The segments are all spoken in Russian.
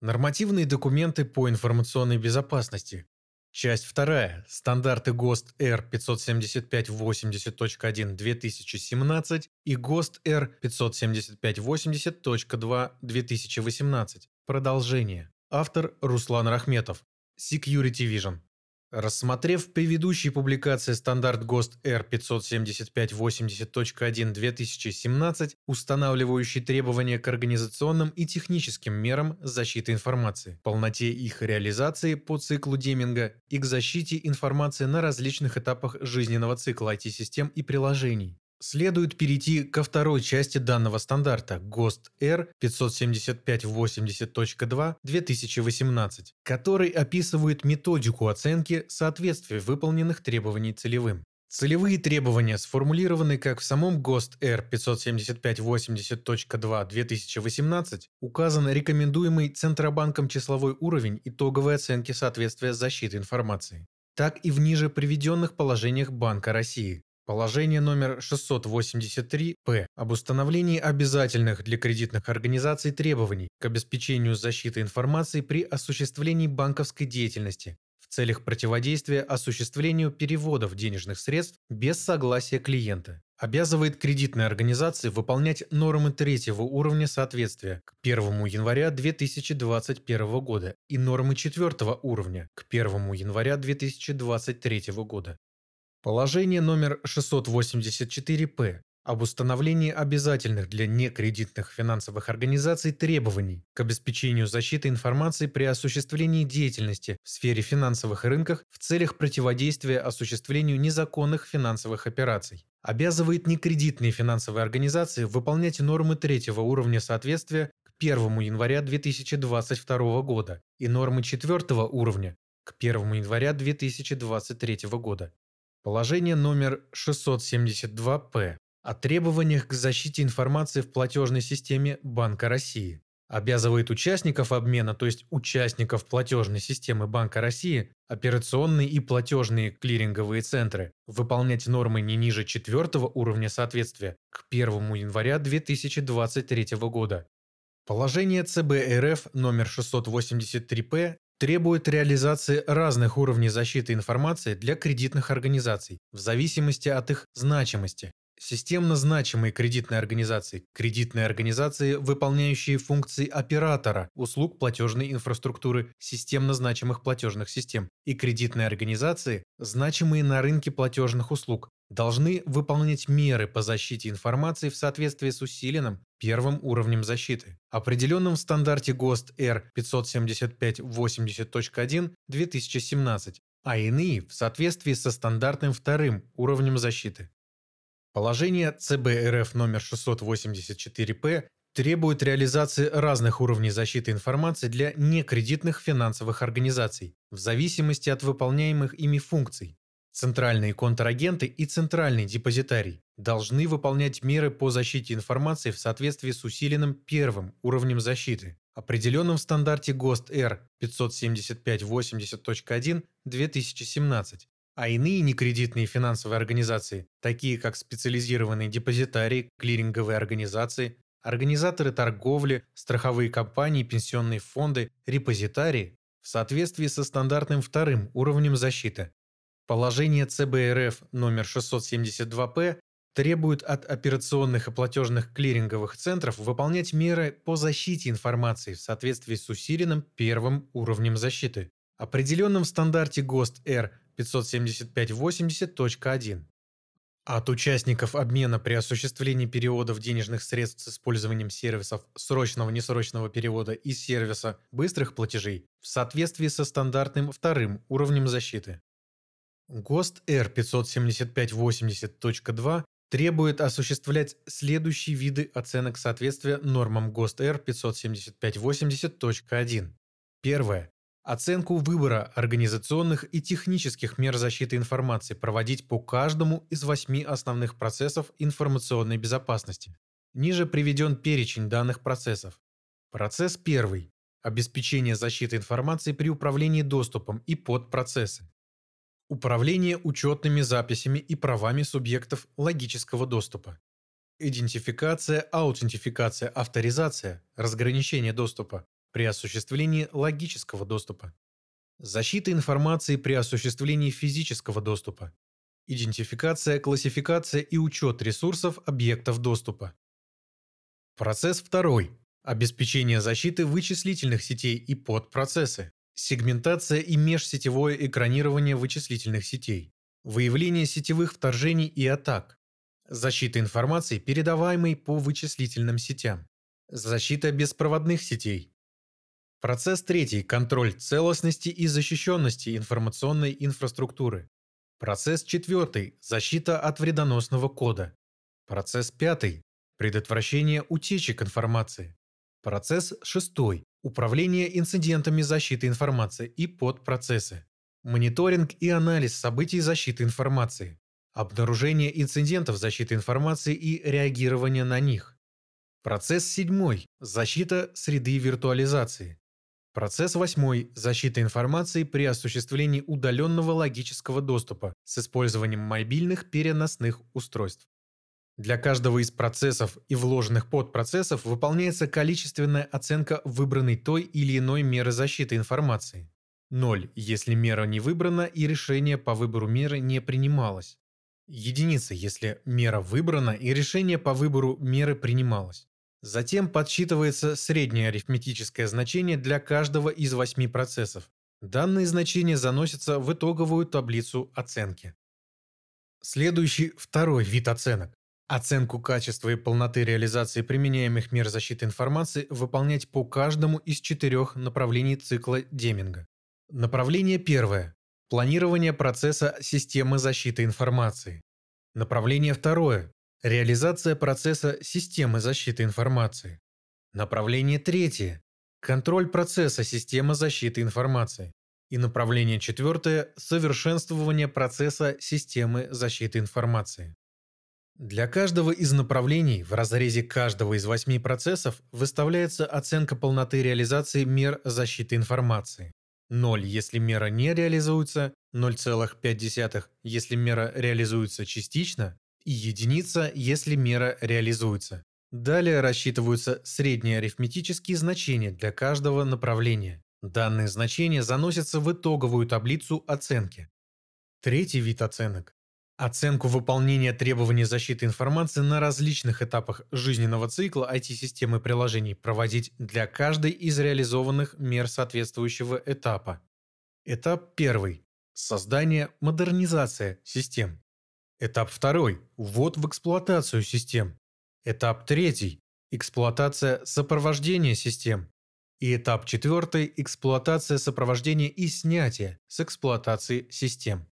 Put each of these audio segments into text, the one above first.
Нормативные документы по информационной безопасности. Часть 2. Стандарты ГОСТ Р 57580.1-2017 и ГОСТ Р 57580.2-2018. Продолжение. Автор Руслан Рахметов. Security Vision. Рассмотрев предыдущие публикации стандарт ГОСТ R57580.1-2017, устанавливающий требования к организационным и техническим мерам защиты информации, полноте их реализации по циклу Деминга и к защите информации на различных этапах жизненного цикла IT-систем и приложений, Следует перейти ко второй части данного стандарта ГОСТ Р 57580.2-2018, который описывает методику оценки соответствия выполненных требований целевым. Целевые требования сформулированы как в самом ГОСТ Р 57580.2-2018, указан рекомендуемый Центробанком числовой уровень итоговой оценки соответствия защиты информации, так и в ниже приведенных положениях Банка России. Положение номер 683-П об установлении обязательных для кредитных организаций требований к обеспечению защиты информации при осуществлении банковской деятельности в целях противодействия осуществлению переводов денежных средств без согласия клиента. Обязывает кредитные организации выполнять нормы третьего уровня соответствия к 1 января 2021 года и нормы четвертого уровня к 1 января 2023 года. Положение номер 684-П об установлении обязательных для некредитных финансовых организаций требований к обеспечению защиты информации при осуществлении деятельности в сфере финансовых рынков в целях противодействия осуществлению незаконных финансовых операций. Обязывает некредитные финансовые организации выполнять нормы третьего уровня соответствия к 1 января 2022 года и нормы четвертого уровня к 1 января 2023 года. Положение номер 672-П о требованиях к защите информации в платежной системе Банка России обязывает участников обмена, то есть участников платежной системы Банка России, операционные и платежные клиринговые центры, выполнять нормы не ниже четвертого уровня соответствия к 1 января 2023 года. Положение ЦБ РФ номер 683-П требует реализации разных уровней защиты информации для кредитных организаций в зависимости от их значимости. Системно значимые кредитные организации – кредитные организации, выполняющие функции оператора услуг платежной инфраструктуры системно значимых платежных систем, и кредитные организации, значимые на рынке платежных услуг, должны выполнять меры по защите информации в соответствии с усиленным первым уровнем защиты, определенным в стандарте ГОСТ R 57580.1 2017, а иные в соответствии со стандартным вторым уровнем защиты. Положение ЦБ РФ номер 684-П требует реализации разных уровней защиты информации для некредитных финансовых организаций в зависимости от выполняемых ими функций, Центральные контрагенты и центральный депозитарий должны выполнять меры по защите информации в соответствии с усиленным первым уровнем защиты, определенным в стандарте ГОСТ Р 57580.1 2017, а иные некредитные финансовые организации, такие как специализированные депозитарии, клиринговые организации, организаторы торговли, страховые компании, пенсионные фонды, репозитарии, в соответствии со стандартным вторым уровнем защиты, Положение ЦБРФ номер 672-П требует от операционных и платежных клиринговых центров выполнять меры по защите информации в соответствии с усиленным первым уровнем защиты, определенным в стандарте ГОСТ Р 57580.1. От участников обмена при осуществлении переводов денежных средств с использованием сервисов срочного-несрочного перевода и сервиса быстрых платежей в соответствии со стандартным вторым уровнем защиты. ГОСТ R57580.2 требует осуществлять следующие виды оценок соответствия нормам ГОСТ R57580.1. Первое. Оценку выбора организационных и технических мер защиты информации проводить по каждому из восьми основных процессов информационной безопасности. Ниже приведен перечень данных процессов. Процесс первый. Обеспечение защиты информации при управлении доступом и подпроцессы. Управление учетными записями и правами субъектов логического доступа. Идентификация, аутентификация, авторизация, разграничение доступа, при осуществлении логического доступа. Защита информации при осуществлении физического доступа. Идентификация, классификация и учет ресурсов объектов доступа. Процесс второй. Обеспечение защиты вычислительных сетей и подпроцессы. Сегментация и межсетевое экранирование вычислительных сетей. Выявление сетевых вторжений и атак. Защита информации, передаваемой по вычислительным сетям. Защита беспроводных сетей. Процесс третий – контроль целостности и защищенности информационной инфраструктуры. Процесс четвертый – защита от вредоносного кода. Процесс пятый – предотвращение утечек информации. Процесс шестой – управление инцидентами защиты информации и подпроцессы. Мониторинг и анализ событий защиты информации. Обнаружение инцидентов защиты информации и реагирование на них. Процесс седьмой – защита среды виртуализации. Процесс восьмой – защита информации при осуществлении удаленного логического доступа с использованием мобильных переносных устройств. Для каждого из процессов и вложенных подпроцессов выполняется количественная оценка выбранной той или иной меры защиты информации. 0, если мера не выбрана и решение по выбору меры не принималось. Единица, если мера выбрана и решение по выбору меры принималось. Затем подсчитывается среднее арифметическое значение для каждого из восьми процессов. Данные значения заносятся в итоговую таблицу оценки. Следующий второй вид оценок. Оценку качества и полноты реализации применяемых мер защиты информации выполнять по каждому из четырех направлений цикла Деминга. Направление первое. Планирование процесса системы защиты информации. Направление второе. Реализация процесса системы защиты информации. Направление третье. Контроль процесса системы защиты информации. И направление четвертое – совершенствование процесса системы защиты информации. Для каждого из направлений в разрезе каждого из восьми процессов выставляется оценка полноты реализации мер защиты информации. 0, если мера не реализуется, 0,5, если мера реализуется частично, и единица, если мера реализуется. Далее рассчитываются средние арифметические значения для каждого направления. Данные значения заносятся в итоговую таблицу оценки. Третий вид оценок. Оценку выполнения требований защиты информации на различных этапах жизненного цикла IT-системы приложений проводить для каждой из реализованных мер соответствующего этапа. Этап первый. Создание, модернизация систем. Этап второй – ввод в эксплуатацию систем. Этап третий – эксплуатация сопровождения систем. И этап четвертый – эксплуатация сопровождения и снятия с эксплуатации систем.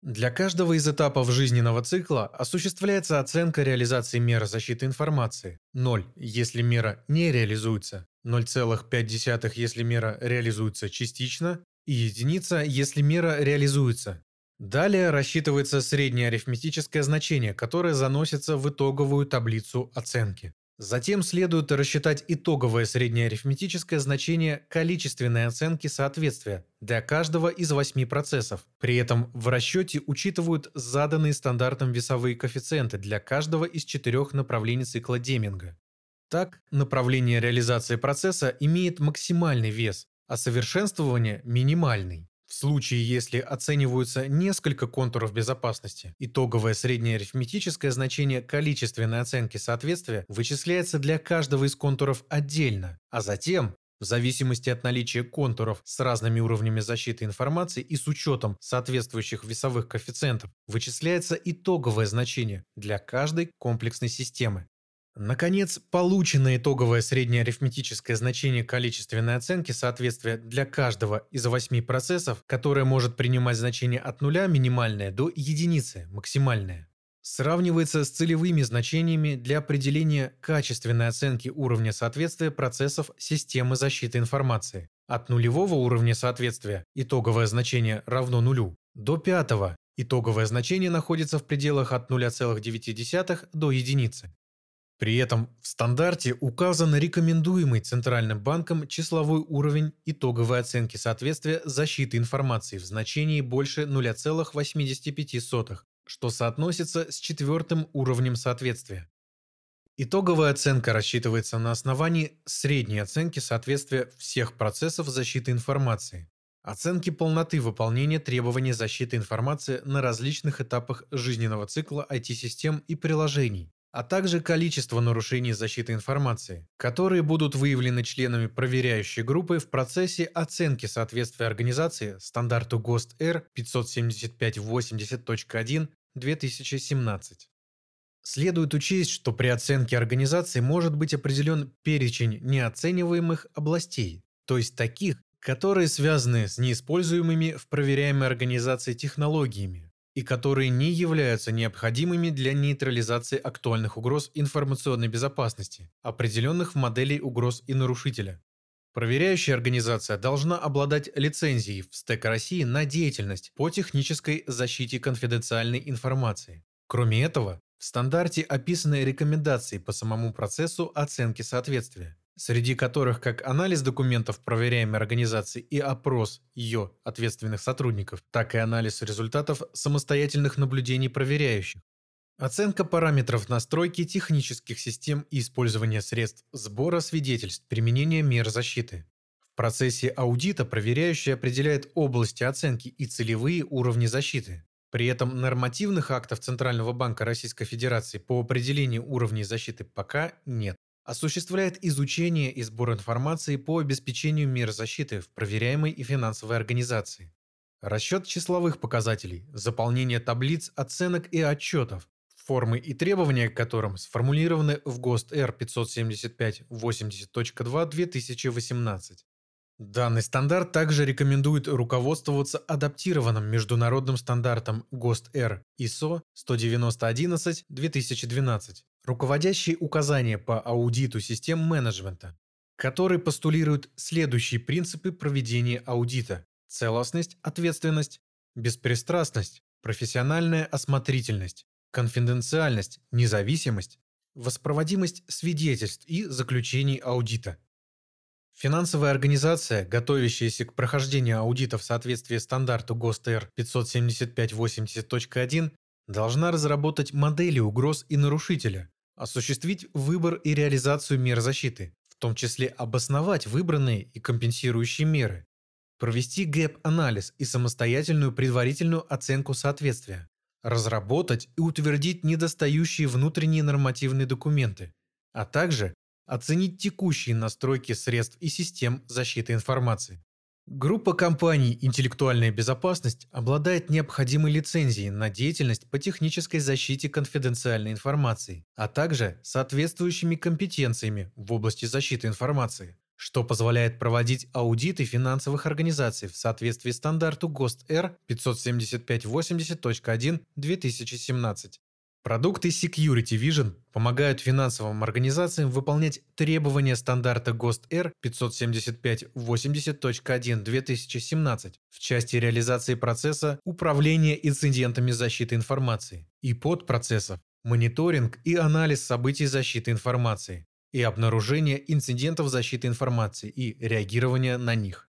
Для каждого из этапов жизненного цикла осуществляется оценка реализации меры защиты информации. 0, если мера не реализуется, 0,5, если мера реализуется частично, и единица, если мера реализуется. Далее рассчитывается среднее арифметическое значение, которое заносится в итоговую таблицу оценки. Затем следует рассчитать итоговое среднее арифметическое значение количественной оценки соответствия для каждого из восьми процессов. При этом в расчете учитывают заданные стандартом весовые коэффициенты для каждого из четырех направлений цикла Деминга. Так, направление реализации процесса имеет максимальный вес, а совершенствование – минимальный. В случае, если оцениваются несколько контуров безопасности, итоговое среднее арифметическое значение количественной оценки соответствия вычисляется для каждого из контуров отдельно, а затем в зависимости от наличия контуров с разными уровнями защиты информации и с учетом соответствующих весовых коэффициентов, вычисляется итоговое значение для каждой комплексной системы. Наконец, полученное итоговое среднее арифметическое значение количественной оценки соответствия для каждого из восьми процессов, которое может принимать значение от нуля минимальное до единицы максимальное, сравнивается с целевыми значениями для определения качественной оценки уровня соответствия процессов системы защиты информации. От нулевого уровня соответствия итоговое значение равно нулю до пятого итоговое значение находится в пределах от 0,9 до единицы. При этом в стандарте указан рекомендуемый Центральным банком числовой уровень итоговой оценки соответствия защиты информации в значении больше 0,85, что соотносится с четвертым уровнем соответствия. Итоговая оценка рассчитывается на основании средней оценки соответствия всех процессов защиты информации, оценки полноты выполнения требований защиты информации на различных этапах жизненного цикла IT-систем и приложений, а также количество нарушений защиты информации, которые будут выявлены членами проверяющей группы в процессе оценки соответствия организации стандарту ГОСТ Р 57580.1 2017. Следует учесть, что при оценке организации может быть определен перечень неоцениваемых областей, то есть таких, которые связаны с неиспользуемыми в проверяемой организации технологиями и которые не являются необходимыми для нейтрализации актуальных угроз информационной безопасности, определенных в модели угроз и нарушителя. Проверяющая организация должна обладать лицензией в СТЭК России на деятельность по технической защите конфиденциальной информации. Кроме этого, в стандарте описаны рекомендации по самому процессу оценки соответствия, среди которых как анализ документов проверяемой организации и опрос ее ответственных сотрудников, так и анализ результатов самостоятельных наблюдений проверяющих, Оценка параметров настройки технических систем и использования средств сбора свидетельств применения мер защиты. В процессе аудита проверяющий определяет области оценки и целевые уровни защиты. При этом нормативных актов Центрального банка Российской Федерации по определению уровней защиты пока нет. Осуществляет изучение и сбор информации по обеспечению мер защиты в проверяемой и финансовой организации. Расчет числовых показателей, заполнение таблиц оценок и отчетов, формы и требования к которым сформулированы в ГОСТ Р 575.80.2 2018. Данный стандарт также рекомендует руководствоваться адаптированным международным стандартом ГОСТ-Р ISO 19011-2012, руководящие указания по аудиту систем менеджмента, который постулирует следующие принципы проведения аудита – целостность, ответственность, беспристрастность, профессиональная осмотрительность, конфиденциальность, независимость, воспроводимость свидетельств и заключений аудита – Финансовая организация, готовящаяся к прохождению аудита в соответствии стандарту ГОСТ-Р 57580.1, должна разработать модели угроз и нарушителя, осуществить выбор и реализацию мер защиты, в том числе обосновать выбранные и компенсирующие меры, провести gap-анализ и самостоятельную предварительную оценку соответствия, разработать и утвердить недостающие внутренние нормативные документы, а также Оценить текущие настройки средств и систем защиты информации. Группа компаний «Интеллектуальная безопасность» обладает необходимой лицензией на деятельность по технической защите конфиденциальной информации, а также соответствующими компетенциями в области защиты информации, что позволяет проводить аудиты финансовых организаций в соответствии стандарту ГОСТ Р 57580.1 2017 Продукты Security Vision помогают финансовым организациям выполнять требования стандарта ГОСТ Р 57580.1 2017 в части реализации процесса управления инцидентами защиты информации и подпроцессов, мониторинг и анализ событий защиты информации и обнаружение инцидентов защиты информации и реагирования на них.